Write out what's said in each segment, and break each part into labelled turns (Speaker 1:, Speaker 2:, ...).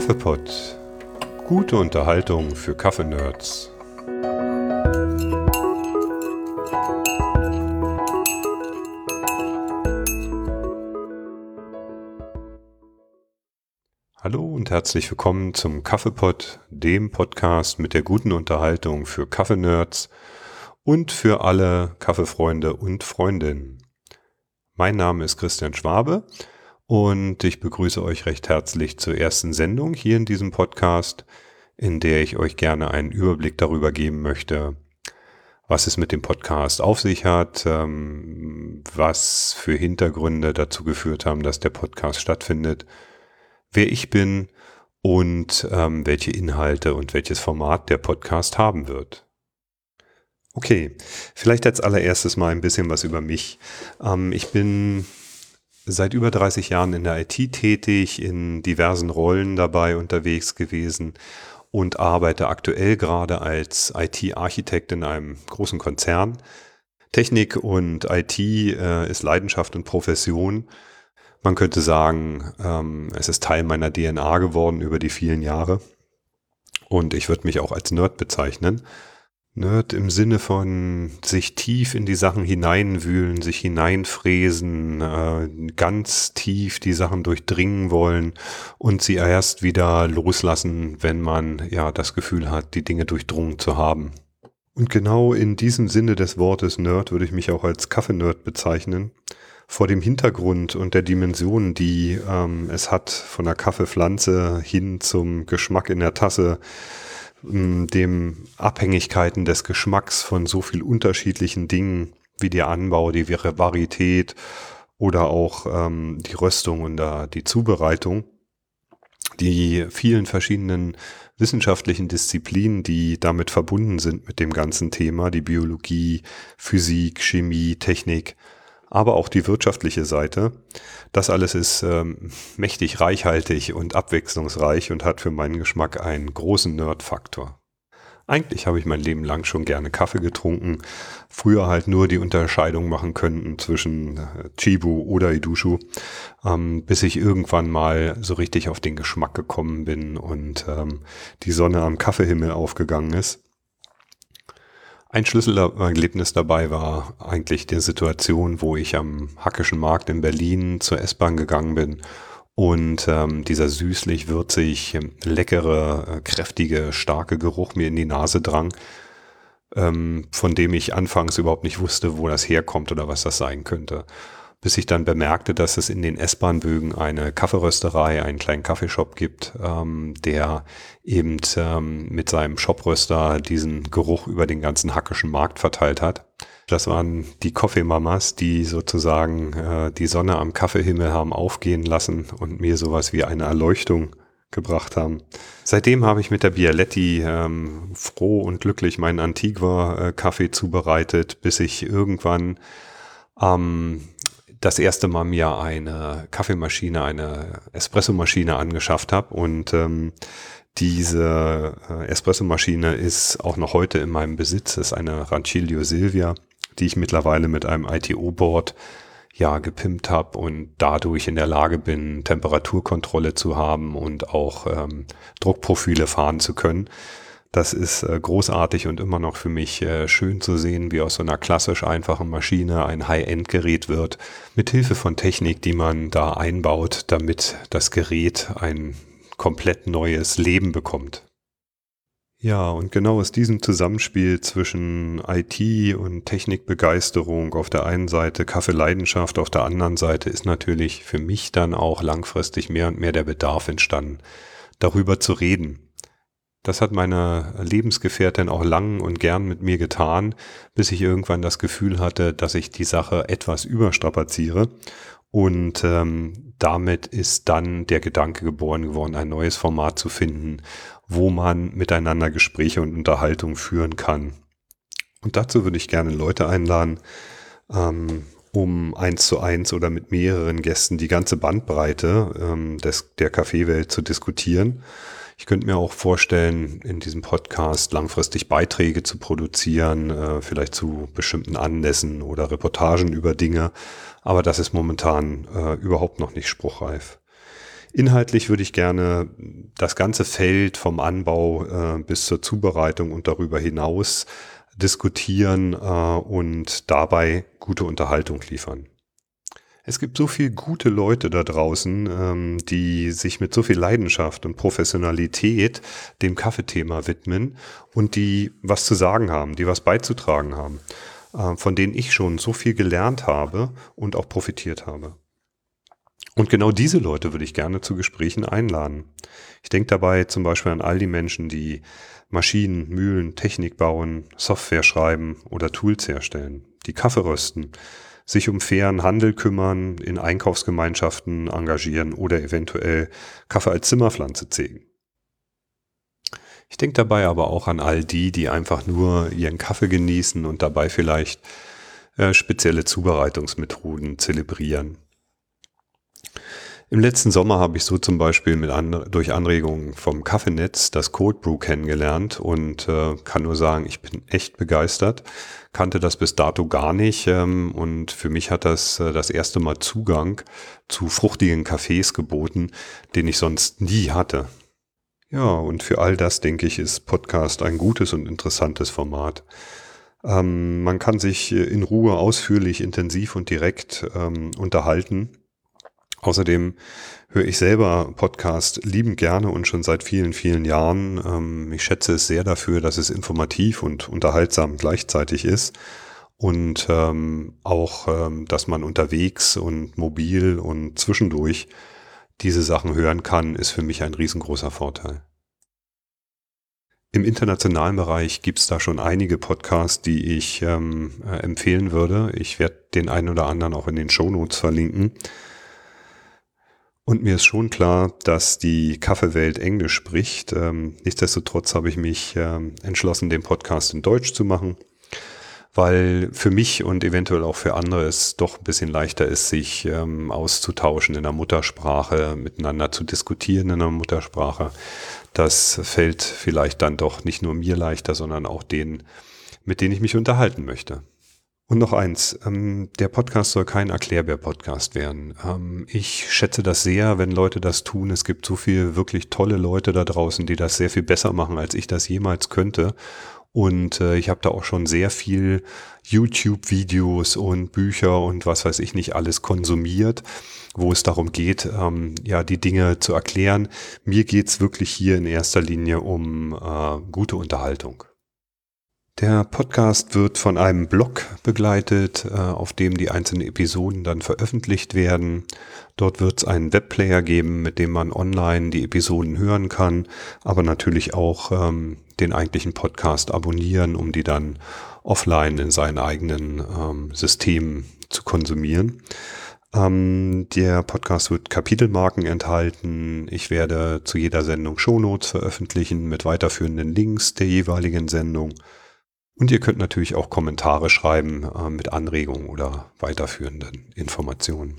Speaker 1: Kaffeepott. Gute Unterhaltung für Kaffeenerds. Hallo und herzlich willkommen zum Kaffeepott, dem Podcast mit der guten Unterhaltung für Kaffeenerds und für alle Kaffeefreunde und Freundinnen. Mein Name ist Christian Schwabe und ich begrüße euch recht herzlich zur ersten Sendung hier in diesem Podcast, in der ich euch gerne einen Überblick darüber geben möchte, was es mit dem Podcast auf sich hat, ähm, was für Hintergründe dazu geführt haben, dass der Podcast stattfindet, wer ich bin und ähm, welche Inhalte und welches Format der Podcast haben wird. Okay, vielleicht als allererstes mal ein bisschen was über mich. Ähm, ich bin seit über 30 Jahren in der IT tätig, in diversen Rollen dabei unterwegs gewesen und arbeite aktuell gerade als IT-Architekt in einem großen Konzern. Technik und IT äh, ist Leidenschaft und Profession. Man könnte sagen, ähm, es ist Teil meiner DNA geworden über die vielen Jahre. Und ich würde mich auch als Nerd bezeichnen. Nerd im Sinne von sich tief in die Sachen hineinwühlen, sich hineinfräsen, äh, ganz tief die Sachen durchdringen wollen und sie erst wieder loslassen, wenn man ja das Gefühl hat, die Dinge durchdrungen zu haben. Und genau in diesem Sinne des Wortes Nerd würde ich mich auch als Kaffeenerd bezeichnen. Vor dem Hintergrund und der Dimension, die ähm, es hat, von der Kaffeepflanze hin zum Geschmack in der Tasse, dem Abhängigkeiten des Geschmacks von so viel unterschiedlichen Dingen wie der Anbau, die Varietät oder auch ähm, die Röstung und da die Zubereitung, die vielen verschiedenen wissenschaftlichen Disziplinen, die damit verbunden sind mit dem ganzen Thema, die Biologie, Physik, Chemie, Technik, aber auch die wirtschaftliche Seite. Das alles ist ähm, mächtig reichhaltig und abwechslungsreich und hat für meinen Geschmack einen großen Nerd-Faktor. Eigentlich habe ich mein Leben lang schon gerne Kaffee getrunken, früher halt nur die Unterscheidung machen könnten zwischen äh, Chibu oder Idushu, ähm, bis ich irgendwann mal so richtig auf den Geschmack gekommen bin und ähm, die Sonne am Kaffeehimmel aufgegangen ist. Ein Schlüsselerlebnis dabei war eigentlich die Situation, wo ich am Hackischen Markt in Berlin zur S-Bahn gegangen bin und ähm, dieser süßlich, würzig, leckere, äh, kräftige, starke Geruch mir in die Nase drang, ähm, von dem ich anfangs überhaupt nicht wusste, wo das herkommt oder was das sein könnte bis ich dann bemerkte, dass es in den S-Bahn-Bögen eine Kaffeerösterei, einen kleinen Kaffeeshop gibt, ähm, der eben ähm, mit seinem Shopröster diesen Geruch über den ganzen hackischen Markt verteilt hat. Das waren die Kaffeemamas, die sozusagen äh, die Sonne am Kaffeehimmel haben aufgehen lassen und mir sowas wie eine Erleuchtung gebracht haben. Seitdem habe ich mit der Bialetti ähm, froh und glücklich meinen Antigua-Kaffee äh, zubereitet, bis ich irgendwann ähm, das erste Mal mir eine Kaffeemaschine, eine Espressomaschine angeschafft habe und ähm, diese äh, Espressomaschine ist auch noch heute in meinem Besitz. Das ist eine Rancilio Silvia, die ich mittlerweile mit einem ITO-Board ja gepimpt habe und dadurch in der Lage bin, Temperaturkontrolle zu haben und auch ähm, Druckprofile fahren zu können. Das ist äh, großartig und immer noch für mich äh, schön zu sehen, wie aus so einer klassisch einfachen Maschine ein High-End-Gerät wird, mit Hilfe von Technik, die man da einbaut, damit das Gerät ein komplett neues Leben bekommt. Ja, und genau aus diesem Zusammenspiel zwischen IT und Technikbegeisterung auf der einen Seite, Kaffeeleidenschaft auf der anderen Seite ist natürlich für mich dann auch langfristig mehr und mehr der Bedarf entstanden, darüber zu reden das hat meine Lebensgefährtin auch lang und gern mit mir getan, bis ich irgendwann das Gefühl hatte, dass ich die Sache etwas überstrapaziere. Und ähm, damit ist dann der Gedanke geboren geworden, ein neues Format zu finden, wo man miteinander Gespräche und Unterhaltung führen kann. Und dazu würde ich gerne Leute einladen, ähm, um eins zu eins oder mit mehreren Gästen die ganze Bandbreite ähm, des, der Kaffeewelt zu diskutieren ich könnte mir auch vorstellen, in diesem Podcast langfristig Beiträge zu produzieren, äh, vielleicht zu bestimmten Anlässen oder Reportagen über Dinge. Aber das ist momentan äh, überhaupt noch nicht spruchreif. Inhaltlich würde ich gerne das ganze Feld vom Anbau äh, bis zur Zubereitung und darüber hinaus diskutieren äh, und dabei gute Unterhaltung liefern. Es gibt so viele gute Leute da draußen, ähm, die sich mit so viel Leidenschaft und Professionalität dem Kaffeethema widmen und die was zu sagen haben, die was beizutragen haben, äh, von denen ich schon so viel gelernt habe und auch profitiert habe. Und genau diese Leute würde ich gerne zu Gesprächen einladen. Ich denke dabei zum Beispiel an all die Menschen, die Maschinen, Mühlen, Technik bauen, Software schreiben oder Tools herstellen, die Kaffee rösten, sich um fairen Handel kümmern, in Einkaufsgemeinschaften engagieren oder eventuell Kaffee als Zimmerpflanze zählen. Ich denke dabei aber auch an all die, die einfach nur ihren Kaffee genießen und dabei vielleicht äh, spezielle Zubereitungsmethoden zelebrieren. Im letzten Sommer habe ich so zum Beispiel mit an, durch Anregungen vom Kaffeenetz das Cold Brew kennengelernt und äh, kann nur sagen, ich bin echt begeistert. Kannte das bis dato gar nicht ähm, und für mich hat das äh, das erste Mal Zugang zu fruchtigen Kaffees geboten, den ich sonst nie hatte. Ja, und für all das denke ich, ist Podcast ein gutes und interessantes Format. Ähm, man kann sich äh, in Ruhe ausführlich, intensiv und direkt ähm, unterhalten Außerdem höre ich selber Podcast liebend gerne und schon seit vielen, vielen Jahren. Ähm, ich schätze es sehr dafür, dass es informativ und unterhaltsam gleichzeitig ist. Und ähm, auch, ähm, dass man unterwegs und mobil und zwischendurch diese Sachen hören kann, ist für mich ein riesengroßer Vorteil. Im internationalen Bereich gibt es da schon einige Podcasts, die ich ähm, äh, empfehlen würde. Ich werde den einen oder anderen auch in den Shownotes verlinken. Und mir ist schon klar, dass die Kaffeewelt Englisch spricht. Ähm, nichtsdestotrotz habe ich mich ähm, entschlossen, den Podcast in Deutsch zu machen, weil für mich und eventuell auch für andere es doch ein bisschen leichter ist, sich ähm, auszutauschen in der Muttersprache, miteinander zu diskutieren in der Muttersprache. Das fällt vielleicht dann doch nicht nur mir leichter, sondern auch denen, mit denen ich mich unterhalten möchte. Und noch eins, ähm, der Podcast soll kein Erklärbär-Podcast werden. Ähm, ich schätze das sehr, wenn Leute das tun. Es gibt so viele wirklich tolle Leute da draußen, die das sehr viel besser machen, als ich das jemals könnte. Und äh, ich habe da auch schon sehr viel YouTube-Videos und Bücher und was weiß ich nicht alles konsumiert, wo es darum geht, ähm, ja, die Dinge zu erklären. Mir geht's wirklich hier in erster Linie um äh, gute Unterhaltung. Der Podcast wird von einem Blog begleitet, äh, auf dem die einzelnen Episoden dann veröffentlicht werden. Dort wird es einen Webplayer geben, mit dem man online die Episoden hören kann, aber natürlich auch ähm, den eigentlichen Podcast abonnieren, um die dann offline in seinen eigenen ähm, Systemen zu konsumieren. Ähm, der Podcast wird Kapitelmarken enthalten. Ich werde zu jeder Sendung Shownotes veröffentlichen mit weiterführenden Links der jeweiligen Sendung. Und ihr könnt natürlich auch Kommentare schreiben äh, mit Anregungen oder weiterführenden Informationen.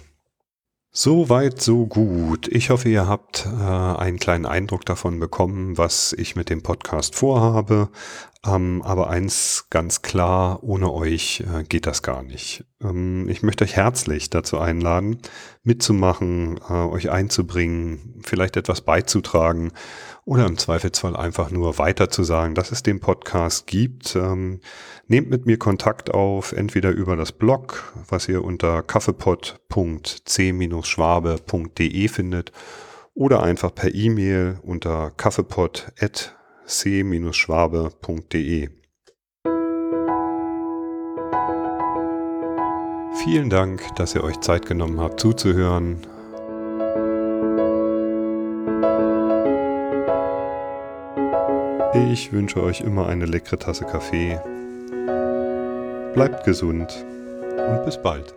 Speaker 1: So weit, so gut. Ich hoffe, ihr habt äh, einen kleinen Eindruck davon bekommen, was ich mit dem Podcast vorhabe. Ähm, aber eins ganz klar, ohne euch äh, geht das gar nicht. Ähm, ich möchte euch herzlich dazu einladen, mitzumachen, äh, euch einzubringen, vielleicht etwas beizutragen oder im Zweifelsfall einfach nur weiter zu sagen, dass es den Podcast gibt. Ähm, nehmt mit mir Kontakt auf, entweder über das Blog, was ihr unter kaffeepot.c-schwabe.de findet, oder einfach per E-Mail unter kaffeepot@ c-schwabe.de. Vielen Dank, dass ihr euch Zeit genommen habt zuzuhören. Ich wünsche euch immer eine leckere Tasse Kaffee. Bleibt gesund und bis bald.